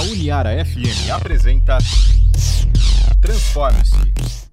A Uniara FM apresenta Transforme-se.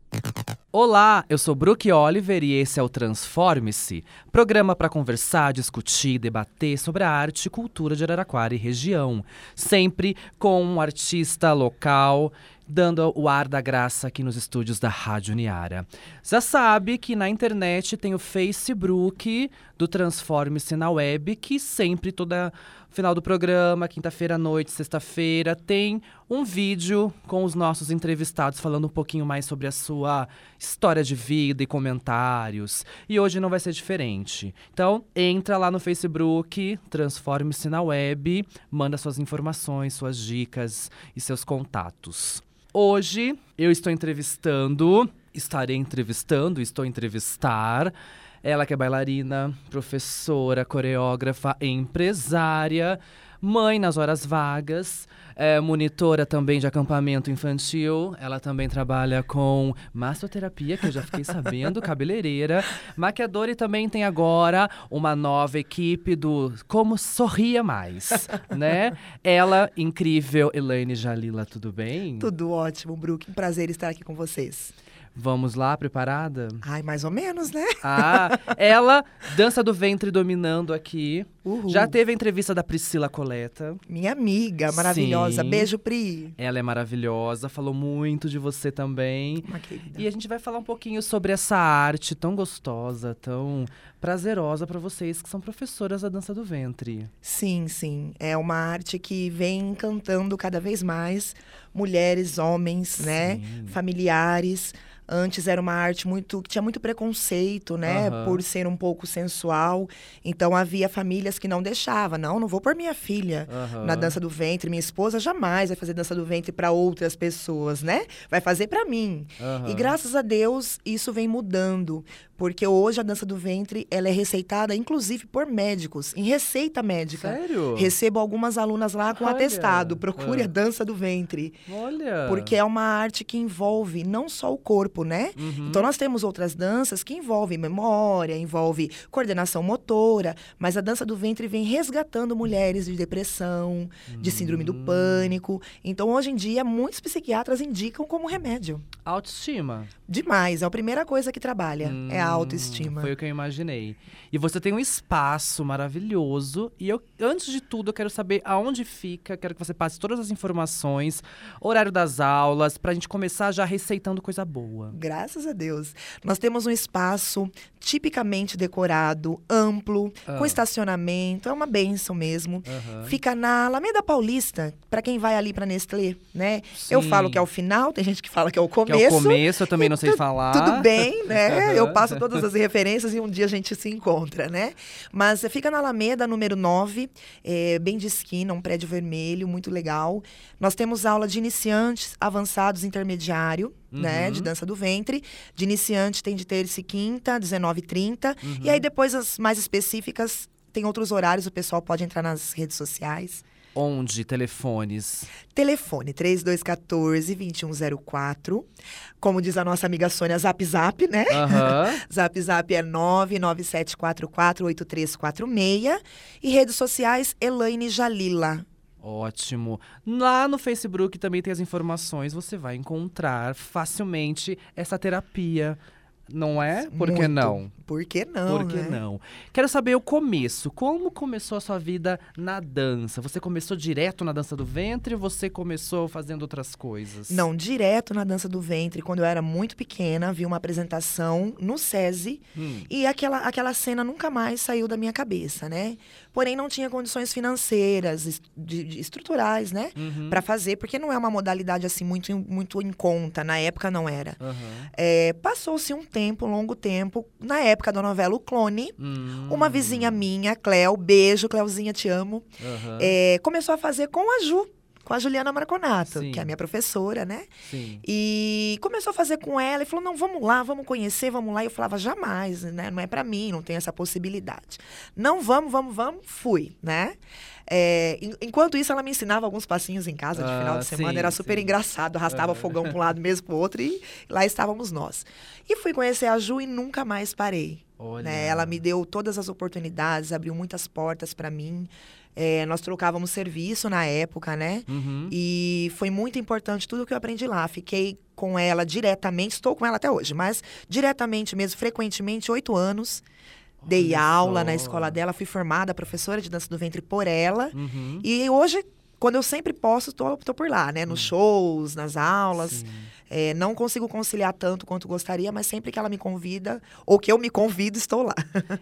Olá, eu sou Brook Oliver e esse é o Transforme-se, programa para conversar, discutir, debater sobre a arte e cultura de Araraquara e região, sempre com um artista local dando o ar da graça aqui nos estúdios da Rádio Uniara. Já sabe que na internet tem o Facebook do Transforme-se na Web, que sempre, toda final do programa, quinta-feira à noite, sexta-feira, tem um vídeo com os nossos entrevistados falando um pouquinho mais sobre a sua história de vida e comentários. E hoje não vai ser diferente. Então, entra lá no Facebook, Transforme-se na Web, manda suas informações, suas dicas e seus contatos. Hoje eu estou entrevistando, estarei entrevistando, estou a entrevistar ela que é bailarina, professora, coreógrafa, empresária, mãe nas horas vagas, é monitora também de acampamento infantil. Ela também trabalha com massoterapia, que eu já fiquei sabendo, cabeleireira, maquiadora e também tem agora uma nova equipe do Como Sorria Mais, né? Ela, incrível, Elaine Jalila, tudo bem? Tudo ótimo, Brook. Um prazer estar aqui com vocês. Vamos lá, preparada? Ai, mais ou menos, né? Ah, ela, dança do ventre dominando aqui. Uhul. Já teve a entrevista da Priscila Coleta. Minha amiga, maravilhosa. Sim. Beijo, Pri. Ela é maravilhosa, falou muito de você também. Uma querida. E a gente vai falar um pouquinho sobre essa arte tão gostosa, tão prazerosa para vocês que são professoras da dança do ventre. Sim, sim. É uma arte que vem encantando cada vez mais mulheres, homens, né? Sim. Familiares. Antes era uma arte muito que tinha muito preconceito, né, Aham. por ser um pouco sensual. Então havia famílias que não deixavam, não, não vou pôr minha filha Aham. na dança do ventre. Minha esposa jamais vai fazer dança do ventre para outras pessoas, né? Vai fazer para mim. Aham. E graças a Deus isso vem mudando, porque hoje a dança do ventre ela é receitada inclusive por médicos, em receita médica. Sério? Recebo algumas alunas lá com Olha. atestado, procure Ah. a dança do ventre, Olha. porque é uma arte que envolve não só o corpo, né? Uhum. Então nós temos outras danças que envolvem memória, envolve coordenação motora, mas a dança do ventre vem resgatando mulheres de depressão, de síndrome Hum. do pânico. Então hoje em dia muitos psiquiatras indicam como remédio. Autoestima. Demais, é a primeira coisa que trabalha, é a Autoestima. Foi o que eu imaginei. E você tem um espaço maravilhoso. E eu, antes de tudo, eu quero saber aonde fica. Quero que você passe todas as informações, horário das aulas, pra gente começar já receitando coisa boa. Graças a Deus. Nós temos um espaço tipicamente decorado, amplo, Ah. com estacionamento, é uma benção mesmo. Aham. Fica na Alameda Paulista, para quem vai ali para Nestlé, né? Eu Sim. falo que é o final, tem gente que fala que é o Que começo. é o começo, eu também não sei falar. Tudo bem, né? Eu Aham. passo todas as referências e um dia a gente se encontra, né? Mas fica na Alameda, número 9, eh, bem de esquina, um prédio vermelho, muito legal. Nós temos aula de iniciantes, avançados, intermediário, né? Uhum. De dança do ventre. De iniciante tem de terça e quinta, 19h30. Uhum. E aí depois as mais específicas tem outros horários, o pessoal pode entrar nas redes sociais. Onde? Telefones. Telefone 3214-2104. Como diz a nossa amiga Sônia, Zap Zap, né? Aham. Zap Zap é 997448346. E redes sociais, Elaine Jalila. Ótimo. Lá no Facebook também tem as informações. Você vai encontrar facilmente essa terapia. Não é? Por que Muito. não? Por que não, Por que né? não? Quero saber o começo. Como começou a sua vida na dança? Você começou direto na dança do ventre ou você começou fazendo outras coisas? Não, direto na dança do ventre. Quando eu era muito pequena, vi uma apresentação no SESI. Hum. E aquela, aquela cena nunca mais saiu da minha cabeça, né? Porém, não tinha condições financeiras, es- de- de- estruturais, né? Uhum. Pra fazer, porque não é uma modalidade assim muito, em- muito em conta. Na época não era. Aham. É, Passou-se um tempo, um longo tempo, na época da novela O Clone. Hum. Uma vizinha minha, Cleo, beijo, Cleozinha, te amo. Aham. é, começou a fazer com a Ju, com a Juliana Marconato, Sim. que é a minha professora, né? Sim. E começou a fazer com ela e falou: não, vamos lá, vamos conhecer, vamos lá. E eu falava: jamais, né? Não é pra mim, não tem essa possibilidade. Não, vamos, vamos, vamos, fui, né? É, en- enquanto isso, ela me ensinava alguns passinhos em casa de Ah, final de semana, sim, era super sim. engraçado, arrastava Aham. fogão para um lado mesmo para o outro e lá estávamos nós. E fui conhecer a Ju e nunca mais parei. Né? Ela me deu todas as oportunidades, abriu muitas portas para mim. É, nós trocávamos serviço na época, né? Uhum. E foi muito importante tudo que eu aprendi lá. Fiquei com ela diretamente, estou com ela até hoje, mas diretamente mesmo, frequentemente, oito anos. Dei Olha aula só. na escola dela, fui formada professora de dança do ventre por ela. Uhum. E hoje, quando eu sempre posso, tô, tô por lá, né? Nos shows, nas aulas. É, não consigo conciliar tanto quanto gostaria, mas sempre que ela me convida, ou que eu me convido, estou lá.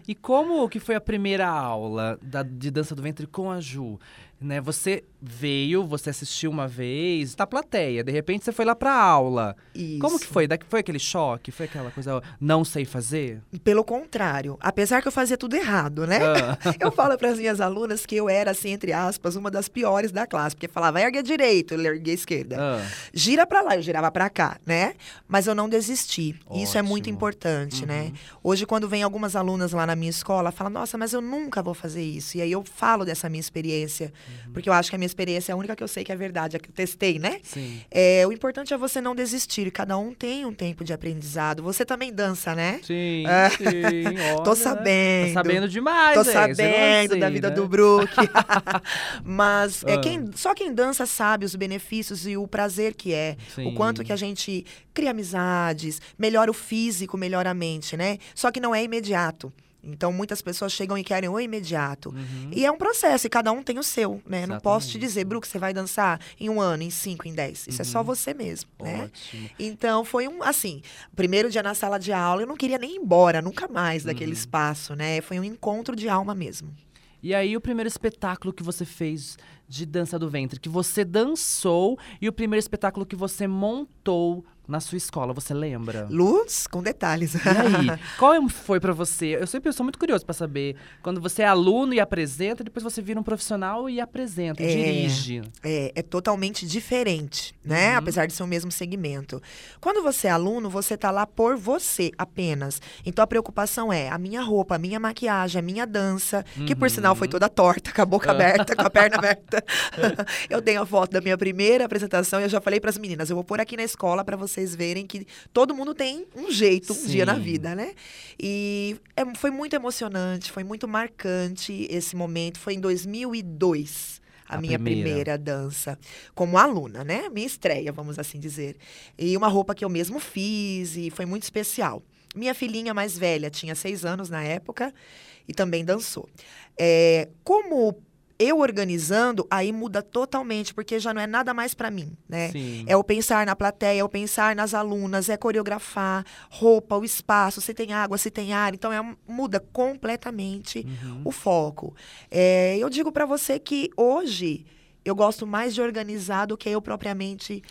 E como que foi a primeira aula da- de dança do ventre com a Ju? Né, você veio, você assistiu uma vez, tá plateia, de repente você foi lá pra aula. Como que Isso. foi? Foi aquele choque? Foi aquela coisa, não sei fazer? Pelo contrário, apesar que eu fazia tudo errado, né? Ah. Eu falo para as minhas alunas que eu era, assim, entre aspas, uma das piores da classe, porque falava, ergue a direita, eu erguei a esquerda. Ah, Gira para lá, eu girava para cá, né? Mas eu não desisti. Isso é muito Ótimo. importante, né? Uhum. Hoje, quando vem algumas alunas lá na minha escola, falam, nossa, mas eu nunca vou fazer isso. E aí eu falo dessa minha experiência, Uhum. porque eu acho que a minha experiência é a única que eu sei que é verdade, a que eu testei, né? sim. É, o importante é você não desistir. Cada um tem um tempo de aprendizado. Você também dança, né? Sim, É. sim. olha, Tô né? sabendo. Tá sabendo demais, Tô hein? Não sabendo sei, da vida né? do Brook. Mas é Ah. quem, só quem dança sabe os benefícios e o prazer que é. Sim. O quanto que a gente cria amizades, melhora o físico, melhora a mente, né? Só que não é imediato. Então, muitas pessoas chegam e querem o imediato. Uhum. E é um processo, e cada um tem o seu, né? Não posso te Exatamente. dizer, Brook, você vai dançar em um ano, em cinco, em dez. Isso é só Uhum. você mesmo, né? Ótimo. Então, foi um, assim, primeiro dia na sala de aula, eu não queria nem ir embora, nunca mais daquele Uhum. espaço, né? Foi um encontro de alma mesmo. E aí, o primeiro espetáculo que você fez de dança do ventre, que você dançou, e o primeiro espetáculo que você montou na sua escola, você lembra? Luz com detalhes. E aí, qual é- foi pra você? Eu sempre sou muito curioso pra saber. Quando você é aluno e apresenta, depois você vira um profissional e apresenta, É. dirige. É, é totalmente diferente, né? Uhum. Apesar de ser o mesmo segmento. Quando você é aluno, você tá lá por você apenas. Então a preocupação é a minha roupa, a minha maquiagem, a minha dança, que por sinal foi toda torta, com a boca Uhum. Ah. aberta, com a perna aberta. eu tenho a foto da minha primeira apresentação e eu já falei para as meninas, eu vou pôr aqui na escola para vocês verem que todo mundo tem um jeito, um dia na Sim. vida, né? E é- foi muito emocionante, foi muito marcante esse momento. Foi em 2002 a, A minha primeira. primeira. dança como aluna, né? Minha estreia, vamos assim dizer. E uma roupa que eu mesmo fiz e foi muito especial. Minha filhinha mais velha tinha seis anos na época e também dançou. É, como eu organizando, aí muda totalmente, porque já não é nada mais para mim, né? Sim. É o pensar na plateia, é o pensar nas alunas, é coreografar, roupa, o espaço, se tem água, se tem ar. Então, é, muda completamente Uhum. o foco. É, eu digo para você que hoje eu gosto mais de organizar do que eu propriamente.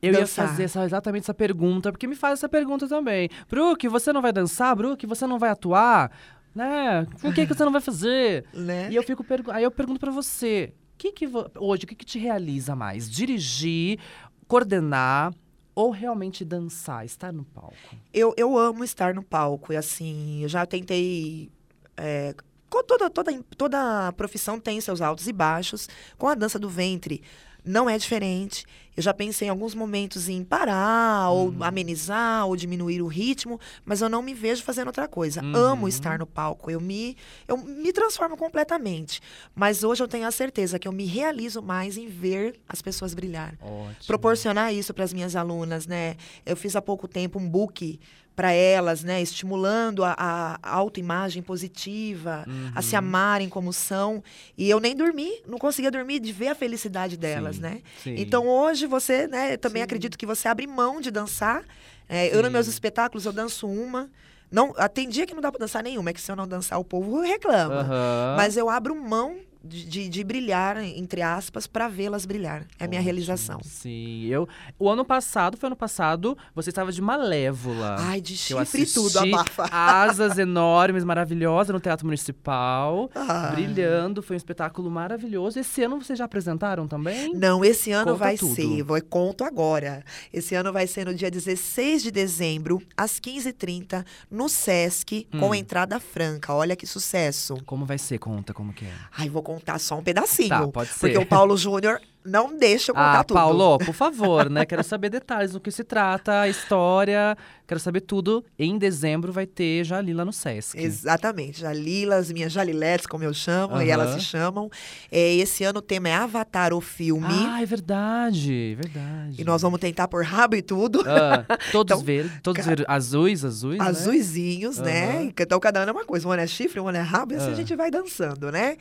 Eu ia dançar. fazer essa- exatamente essa pergunta, porque me faz essa pergunta também. Brook, você não vai dançar? Brook, você não vai atuar? Né? Por que, que você não vai fazer? Né? E eu fico aí eu pergunto pra você, que que hoje, o que, que te realiza mais? Dirigir, coordenar ou realmente dançar, estar no palco? Eu, eu amo estar no palco. E assim, eu já tentei. é, com toda, toda, toda profissão tem seus altos e baixos. Com a dança do ventre, não é diferente. Eu já pensei em alguns momentos em parar, ou amenizar, ou diminuir o ritmo, mas eu não me vejo fazendo outra coisa. Uhum. Amo estar no palco. Eu me, eu me transformo completamente. Mas hoje eu tenho a certeza que eu me realizo mais em ver as pessoas brilhar Ótimo. proporcionar isso para as minhas alunas, né? Eu fiz há pouco tempo um book para elas, né? Estimulando a, a autoimagem positiva, a se Uhum. amarem como são. E eu nem dormi, não conseguia dormir de ver a felicidade delas, Sim, né? sim. Então hoje você, né? Eu também Sim. acredito que você abre mão de dançar. É, eu nos meus espetáculos eu danço uma. Não, ah, tem dia que não dá para dançar nenhuma, é que se eu não dançar o povo reclama. Aham. Mas eu abro mão de, de, brilhar, entre aspas, para vê-las brilhar. É a minha realização. Sim, eu. O ano passado, foi ano passado, você estava de Malévola. Ai, de chifre tudo, abafa. Asas enormes, maravilhosas no Teatro Municipal. Ai. Brilhando, foi um espetáculo maravilhoso. Esse ano vocês já apresentaram também? Não, esse ano Conta vai tudo. ser, vou conto agora. Esse ano vai ser no dia 16 de dezembro, às 15h30, no Sesc, Hum. com entrada franca. Olha que sucesso. Como vai ser? Conta como que é. Ai, vou contar só um pedacinho. Tá, pode Porque ser. o Paulo Júnior Não deixa eu contar ah, tudo. Paulo, por favor, né? Quero saber detalhes do que se trata, a história. Quero saber tudo. Em dezembro vai ter Jalila no Sesc. Exatamente. Jalila, as minhas Jaliletes, como eu chamo, e elas se chamam. É, esse ano o tema é Avatar, o filme. Ah, é verdade, verdade. E nós vamos tentar por rabo e tudo. Ah, todos Então, verdes, todos ca- verdes, azuis, azuis, né? Azuizinhos, né? Aham. Então cada ano é uma coisa. Um ano é chifre, um ano é rabo, e assim Ah. a gente vai dançando, né?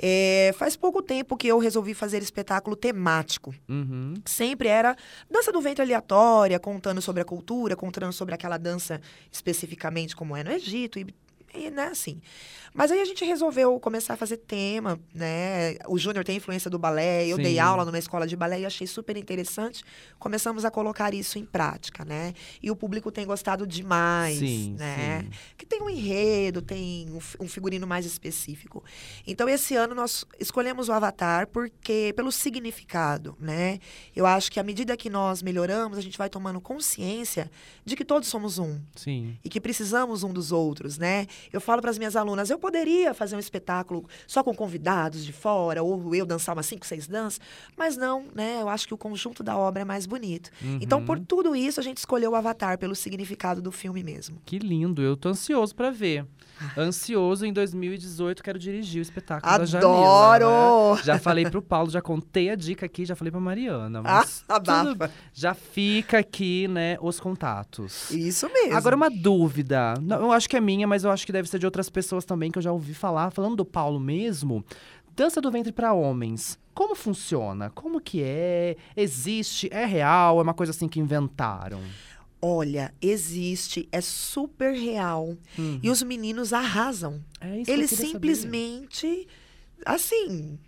É, faz pouco tempo que eu resolvi fazer espetáculo temático. Uhum. Sempre era dança do ventre aleatória, contando sobre a cultura, contando sobre aquela dança especificamente como é no Egito e, e né, assim. Mas aí a gente resolveu começar a fazer tema, né? O Júnior tem influência do balé, eu dei Sim. aula numa escola de balé e achei super interessante. Começamos a colocar isso em prática, né? E o público tem gostado demais, Sim, né? sim. que tem um enredo, tem um, um figurino mais específico. Então, esse ano nós escolhemos o Avatar porque pelo significado, né? Eu acho que à medida que nós melhoramos, a gente vai tomando consciência de que todos somos um Sim. e que precisamos um dos outros, né? Eu falo para as minhas alunas, eu poderia fazer um espetáculo só com convidados de fora ou eu dançar umas cinco, seis danças, mas não, né? Eu acho que o conjunto da obra é mais bonito. Então, por Uhum. tudo isso, a gente escolheu o Avatar pelo significado do filme mesmo. Que lindo, eu tô ansioso pra ver. Ansioso em 2018, quero dirigir o espetáculo da Jamila. Adoro! né? Já falei pro Paulo, já contei a dica aqui, já falei pra Mariana. Ah, Mas abafa. tudo- já fica aqui, né, os contatos. Isso mesmo. Agora, uma dúvida. Não, eu acho que é minha, mas eu acho que deve ser de outras pessoas também, que eu já ouvi falar. Falando do Paulo mesmo, dança do ventre para homens. Como funciona? Como que é? Existe? É real? É uma coisa assim que inventaram? Olha, existe, é super real. Hum. E os meninos arrasam. É isso que Eles eu queria simplesmente, assim,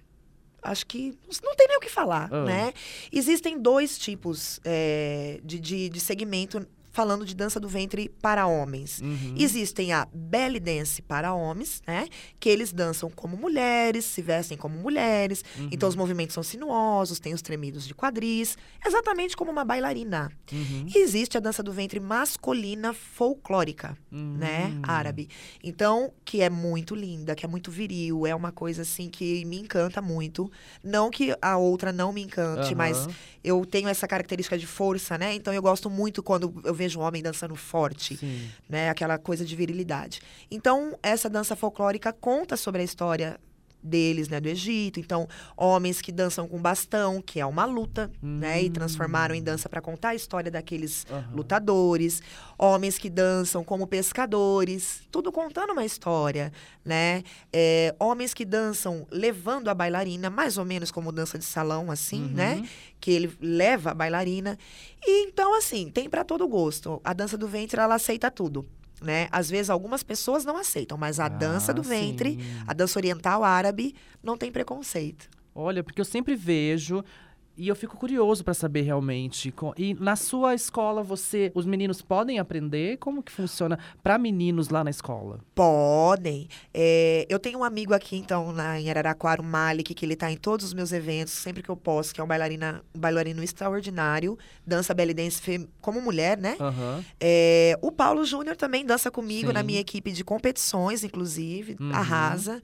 acho que não tem nem o que falar, Ah. né? Existem dois tipos é, de, de, de segmento falando de dança do ventre para homens. Uhum. Existem a belly dance para homens, né? Que eles dançam como mulheres, se vestem como mulheres. Uhum. Então os movimentos são sinuosos, tem os tremidos de quadris, exatamente como uma bailarina. Uhum. Existe a dança do ventre masculina folclórica, né? Hum. Árabe. Então, que é muito linda, que é muito viril, é uma coisa assim que me encanta muito. Não que a outra não me encante, mas eu tenho essa característica de força, né? Então eu gosto muito quando eu vejo um homem dançando forte Sim. né? Aquela coisa de virilidade. Então, essa dança folclórica conta sobre a história deles, né, do Egito. Então, homens que dançam com bastão, que é uma luta, né, e transformaram em dança para contar a história daqueles Aham. lutadores. Homens que dançam como pescadores, tudo contando uma história, né? É, homens que dançam levando a bailarina, mais ou menos como dança de salão, assim, né? Uhum. que ele leva a bailarina. E então, assim, tem para todo gosto. A dança do ventre, ela aceita tudo. Né? Às vezes algumas pessoas não aceitam, mas a dança do Ah, ventre, sim. a dança oriental árabe, não tem preconceito. Olha, porque eu sempre vejo e eu fico curioso pra saber realmente. E na sua escola, você, os meninos podem aprender? Como que funciona pra meninos lá na escola? Podem. É, eu tenho um amigo aqui, então, na, em Araraquara, o Malik, que ele tá em todos os meus eventos, sempre que eu posso, que é um, bailarina, um bailarino extraordinário, dança belly dance como mulher, né? Aham. É, o Paulo Júnior também dança comigo na Sim. minha equipe de competições, inclusive, Uhum. arrasa.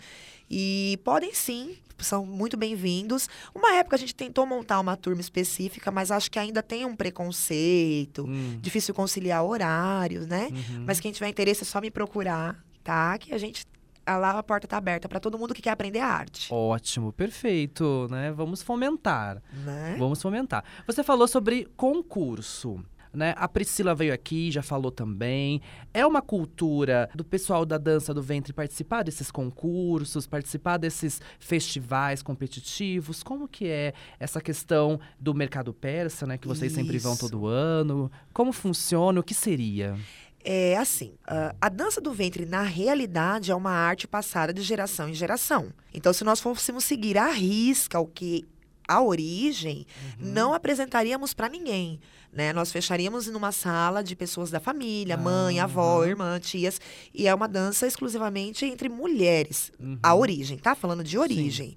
E podem sim, são muito bem-vindos. Uma época a gente tentou montar uma turma específica, mas acho que ainda tem um preconceito, Hum. difícil conciliar horários, né? Uhum. Mas quem tiver interesse é só me procurar, tá? Que a gente. ah, Lá a porta tá aberta para todo mundo que quer aprender arte. Ótimo, perfeito, né? Vamos fomentar. Né? Vamos fomentar. Você falou sobre concurso. Né? A Priscila veio aqui, já falou também. É uma cultura do pessoal da dança do ventre participar desses concursos, participar desses festivais competitivos? Como que é essa questão do mercado persa, né? Que vocês sempre vão Isso. todo ano. Como funciona? O que seria? É assim, a dança do ventre, na realidade, é uma arte passada de geração em geração. Então, se nós fôssemos seguir à risca o que a origem, não apresentaríamos para ninguém. Né? Nós fecharíamos numa sala de pessoas da família, mãe, avó, Aham. irmã, tias, e é uma dança exclusivamente entre mulheres. Uhum. A origem, tá? Falando de origem.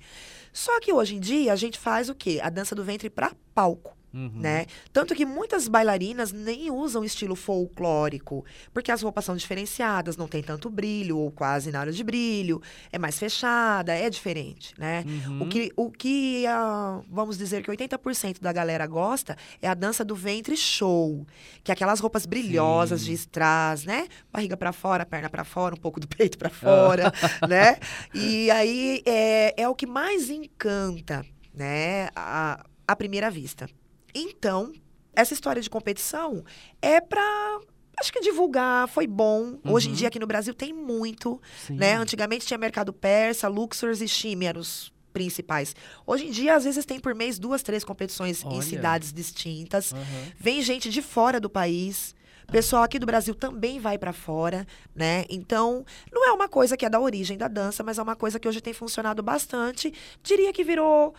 Só que hoje em dia a gente faz o quê? A dança do ventre para palco. Uhum. Né? Tanto que muitas bailarinas nem usam estilo folclórico, porque as roupas são diferenciadas, não tem tanto brilho, ou quase nada de brilho, é mais fechada, é diferente, né? Uhum. O que, o que ah, vamos dizer que 80% da galera gosta é a dança do ventre show, que é aquelas roupas brilhosas Sim. de strass, né? Barriga pra fora, perna pra fora, um pouco do peito pra fora, né? E aí é, é o que mais encanta, né? A, à primeira vista. Então, essa história de competição é pra. Acho que divulgar foi bom. Hoje em Uhum. dia aqui no Brasil tem muito, Sim. né? Antigamente tinha mercado persa, Luxors e Chime eram os principais. Hoje em dia, às vezes, tem por mês duas, três competições Olha. em cidades distintas. Aham. Vem gente de fora do país. Pessoal aqui do Brasil também vai para fora, né? Então, não é uma coisa que é da origem da dança, mas é uma coisa que hoje tem funcionado bastante. Diria que virou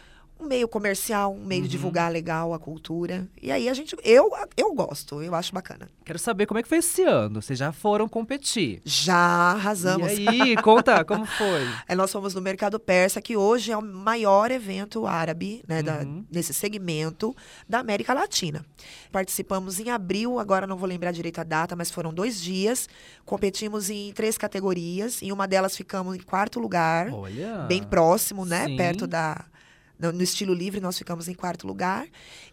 um meio comercial, um meio Uhum. divulgar legal a cultura. E aí a gente, eu, eu gosto, eu acho bacana. Quero saber como é que foi esse ano. Vocês já foram competir. Já arrasamos. E aí, conta como foi. Aí nós fomos no Mercado Persa, que hoje é o maior evento árabe, né, da- Uhum. nesse segmento da América Latina. Participamos em abril, agora não vou lembrar direito a data, mas foram dois dias. Competimos em três categorias. Em uma delas ficamos em quarto lugar, Olha. bem próximo, né? Sim. Perto da. No, no estilo livre, nós ficamos em quarto lugar.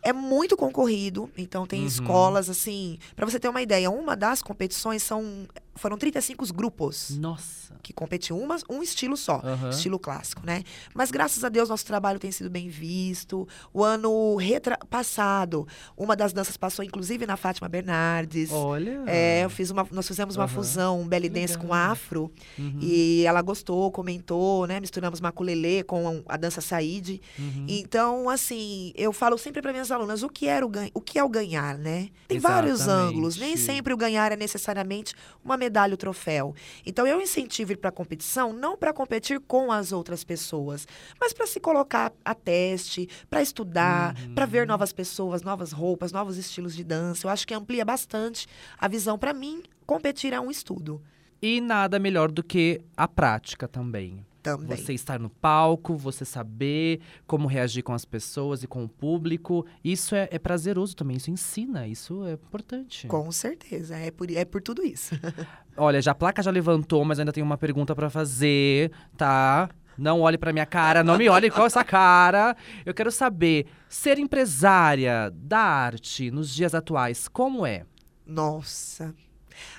É muito concorrido, então tem Uhum. escolas assim. Para você ter uma ideia, uma das competições são foram 35 grupos Nossa. que compete uma, um estilo só, Aham. estilo clássico, né? Mas graças a Deus nosso trabalho tem sido bem visto. O ano retra- passado, uma das danças passou inclusive na Fátima Bernardes. Olha. É, eu fiz uma, nós fizemos uma Aham. fusão, um belly dance com afro, Uhum, e ela gostou, comentou, né? Misturamos maculelê com a dança saíde. uhum. Então, assim, eu falo sempre para minhas alunas o que, era o, o que é o ganhar, né? Tem vários Exatamente. ângulos. Nem sempre o ganhar é necessariamente uma medalha ou troféu. Então, eu incentivo ir para a competição não para competir com as outras pessoas, mas para se colocar a teste, para estudar, Uhum. para ver novas pessoas, novas roupas, novos estilos de dança. Eu acho que amplia bastante a visão. Para mim, competir é um estudo E nada melhor do que a prática também. Também. Você estar no palco, você saber como reagir com as pessoas e com o público. Isso é, é prazeroso também, isso ensina, isso é importante. Com certeza, é por, é por tudo isso. Olha, já a placa já levantou, mas ainda tem uma pergunta pra fazer, tá? Não olhe pra minha cara, não me olhe com essa cara. Eu quero saber, ser empresária da arte nos dias atuais, como é? Nossa,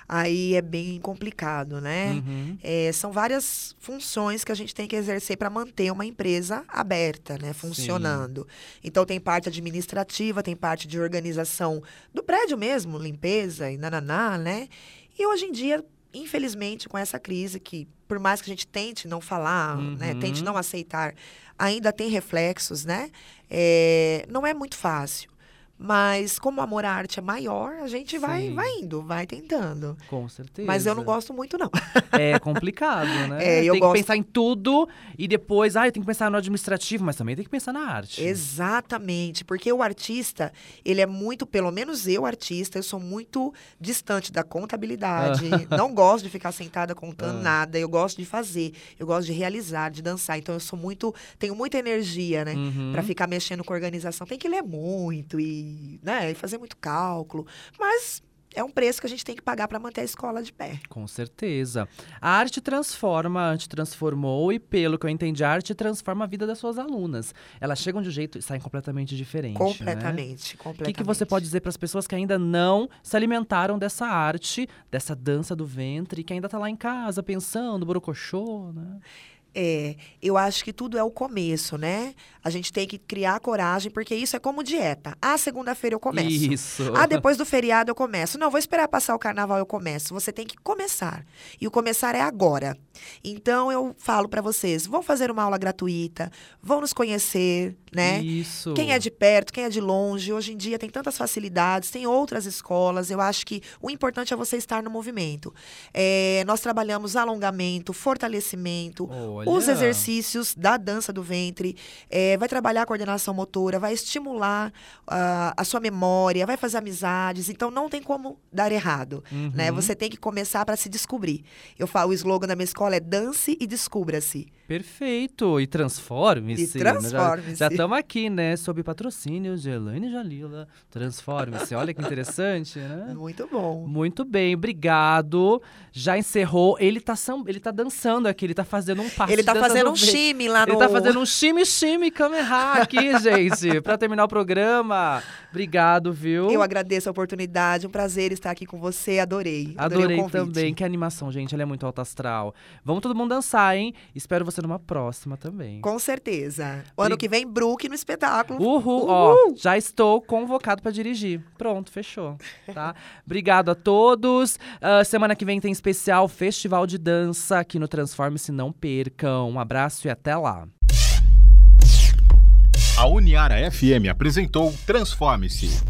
aí é bem complicado, né? Uhum. É, são várias funções que a gente tem que exercer para manter uma empresa aberta, né? Funcionando. Então, tem parte administrativa, tem parte de organização do prédio mesmo, limpeza e nananá, né? E hoje em dia, infelizmente, com essa crise, que por mais que a gente tente não falar, né? Uhum. Tente não aceitar, ainda tem reflexos, né? É, não é muito fácil. Mas como o amor à arte é maior, a gente vai, Sim. vai indo, vai tentando. Com certeza. Mas eu não gosto muito, não. É complicado, né? É, eu tem gosto- que pensar em tudo e depois, ah, eu tenho que pensar no administrativo, mas também tem que pensar na arte. Exatamente, porque o artista, ele é muito, pelo menos eu, artista, eu sou muito distante da contabilidade. não gosto de ficar sentada contando Ah. nada, eu gosto de fazer, eu gosto de realizar, de dançar. Então eu sou muito, tenho muita energia, né? Uhum. Pra ficar mexendo com organização. Tem que ler muito e, né, e fazer muito cálculo. Mas é um preço que a gente tem que pagar para manter a escola de pé. Com certeza. A arte transforma, a arte transformou e, pelo que eu entendi, a arte transforma a vida das suas alunas. Elas chegam de um jeito e saem completamente diferente. Né? Completamente, O completamente. que, que você pode dizer para as pessoas que ainda não se alimentaram dessa arte, dessa dança do ventre, que ainda tá lá em casa pensando, borocochô, né? É, eu acho que tudo é o começo, né? A gente tem que criar coragem, porque isso é como dieta. Ah, segunda-feira eu começo. Isso. Ah, depois do feriado eu começo. Não, vou esperar passar o carnaval eu começo. Você tem que começar. E o começar é agora. Então eu falo para vocês, vão fazer uma aula gratuita, vão nos conhecer, né? Isso. Quem é de perto, quem é de longe. Hoje em dia tem tantas facilidades, tem outras escolas. Eu acho que o importante é você estar no movimento. É, nós trabalhamos alongamento, fortalecimento, Olha. os exercícios da dança do ventre, é, vai trabalhar a coordenação motora, vai estimular ah, a sua memória, vai fazer amizades. Então não tem como dar errado. Uhum. Né? Você tem que começar para se descobrir. Eu falo, o slogan da minha escola é dance e descubra-se. Perfeito. E transforme-se. E transforme-se. Já estamos aqui, né? Sob patrocínio de Elaine Jalila. Transforme-se. Olha que interessante, né? Muito bom. Muito bem, obrigado. Já encerrou. Ele tá, sam... ele tá dançando aqui, ele tá fazendo um passo. Ele tá de dança fazendo do um chime lá no. Ele tá fazendo um chime chime Kameha aqui, gente, pra terminar o programa. Obrigado, viu? Eu agradeço a oportunidade, um prazer estar aqui com você, adorei. Adorei convite. também. Que animação, gente. Ela é muito alta astral. Vamos todo mundo dançar, hein? Espero você numa próxima também. Com certeza. O ano E- que vem, Brook no espetáculo. Uhul, ó, já estou convocado pra dirigir. Pronto, fechou, tá? Obrigado a todos. Ah, semana que vem tem especial Festival de Dança aqui no Transforme-se, não percam. Um abraço e até lá. A Uniara FM apresentou Transforme-se.